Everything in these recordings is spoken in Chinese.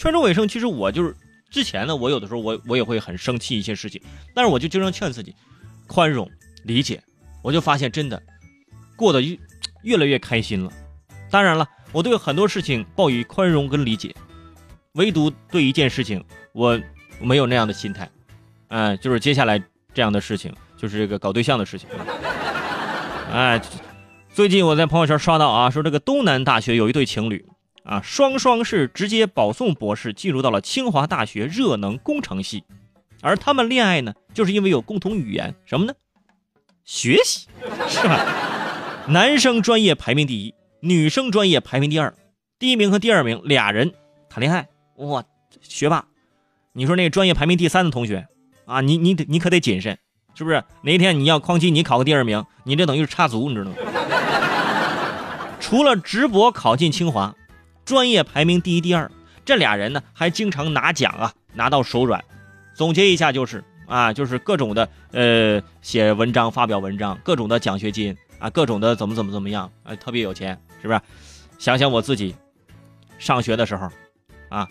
劝人尾生，其实我就是之前呢，我有的时候我我也会很生气一些事情，但是我就经常劝自己宽容理解，我就发现真的过得越越来越开心了。当然了，我对很多事情抱以宽容跟理解，唯独对一件事情我没有那样的心态，嗯、就是接下来这样的事情，就是这个搞对象的事情。哎，最近我在朋友圈刷到啊，说这个东南大学有一对情侣啊，双双是直接保送博士进入到了清华大学热能工程系，而他们恋爱呢，就是因为有共同语言，什么呢？学习，是吧？男生专业排名第一，女生专业排名第二，第一名和第二名俩人谈恋爱，哇，学霸！你说那个专业排名第三的同学啊，你你得你可得谨慎，是不是？哪一天你要哐叽你考个第二名，你这等于是插足，你知道吗？除了直博考进清华，专业排名第一、第二，这俩人呢还经常拿奖啊，拿到手软。总结一下就是啊，就是各种的呃写文章、发表文章，各种的奖学金啊，各种的怎么怎么怎么样啊，特别有钱，是不是？想想我自己上学的时候啊，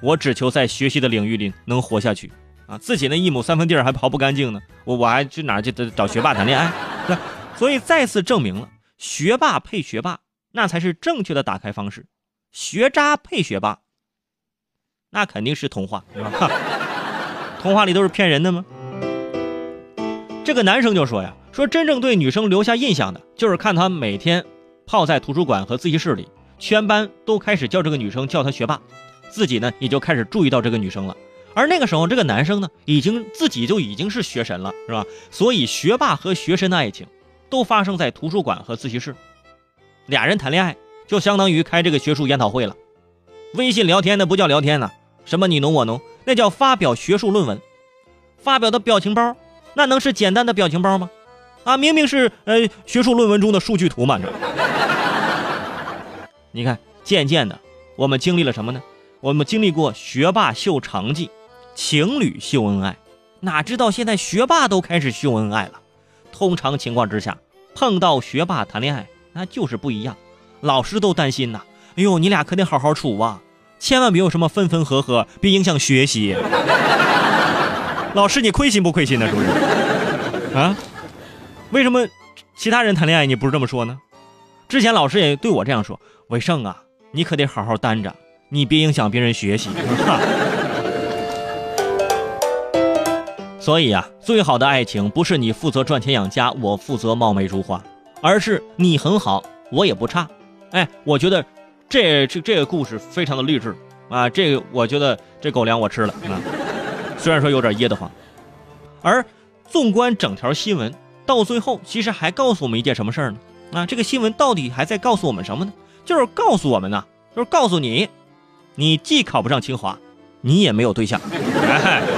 我只求在学习的领域里能活下去啊，自己那一亩三分地儿还刨不干净呢，我我还去哪儿去找学霸谈恋爱？对，所以再次证明了学霸配学霸。那才是正确的打开方式，学渣配学霸，那肯定是童话，是吧？童话里都是骗人的吗？这个男生就说呀，说真正对女生留下印象的，就是看他每天泡在图书馆和自习室里，全班都开始叫这个女生叫他学霸，自己呢也就开始注意到这个女生了。而那个时候，这个男生呢，已经自己就已经是学神了，是吧？所以学霸和学神的爱情，都发生在图书馆和自习室。俩人谈恋爱就相当于开这个学术研讨会了，微信聊天那不叫聊天呢，什么你侬我侬，那叫发表学术论文。发表的表情包，那能是简单的表情包吗？啊，明明是呃学术论文中的数据图嘛，这。你看，渐渐的，我们经历了什么呢？我们经历过学霸秀成绩，情侣秀恩爱，哪知道现在学霸都开始秀恩爱了。通常情况之下，碰到学霸谈恋爱。那就是不一样，老师都担心呐。哎呦，你俩可得好好处啊，千万别有什么分分合合，别影响学习。老师，你亏心不亏心呢？是不是？啊？为什么其他人谈恋爱你不是这么说呢？之前老师也对我这样说：“伟盛啊，你可得好好担着，你别影响别人学习。”所以啊，最好的爱情不是你负责赚钱养家，我负责貌美如花。而是你很好，我也不差，哎，我觉得这这这个故事非常的励志啊！这个我觉得这狗粮我吃了啊，虽然说有点噎得慌。而纵观整条新闻，到最后其实还告诉我们一件什么事儿呢？啊，这个新闻到底还在告诉我们什么呢？就是告诉我们呢，就是告诉你，你既考不上清华，你也没有对象。哎